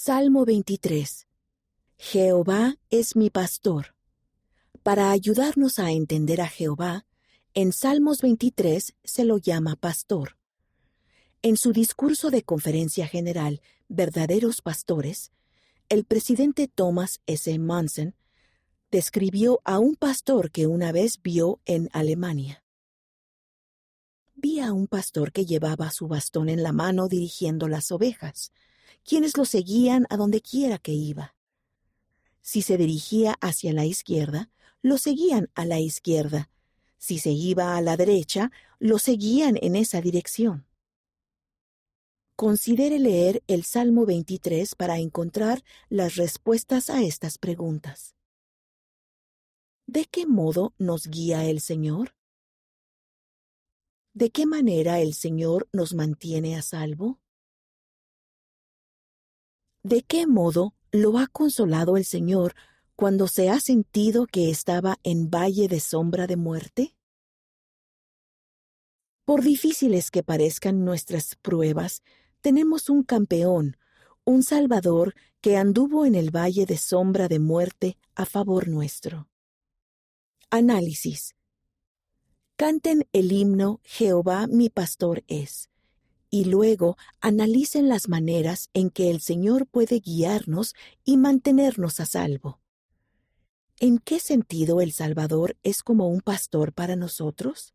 Salmo 23. Jehová es mi pastor. Para ayudarnos a entender a Jehová, en Salmos 23 se lo llama pastor. En su discurso de conferencia general, Verdaderos Pastores, el presidente Thomas S. Manson describió a un pastor que una vez vio en Alemania. Vi a un pastor que llevaba su bastón en la mano dirigiendo las ovejas quienes lo seguían a donde quiera que iba. Si se dirigía hacia la izquierda, lo seguían a la izquierda. Si se iba a la derecha, lo seguían en esa dirección. Considere leer el Salmo 23 para encontrar las respuestas a estas preguntas. ¿De qué modo nos guía el Señor? ¿De qué manera el Señor nos mantiene a salvo? ¿De qué modo lo ha consolado el Señor cuando se ha sentido que estaba en valle de sombra de muerte? Por difíciles que parezcan nuestras pruebas, tenemos un campeón, un Salvador que anduvo en el valle de sombra de muerte a favor nuestro. Análisis. Canten el himno Jehová mi pastor es y luego analicen las maneras en que el Señor puede guiarnos y mantenernos a salvo. ¿En qué sentido el Salvador es como un pastor para nosotros?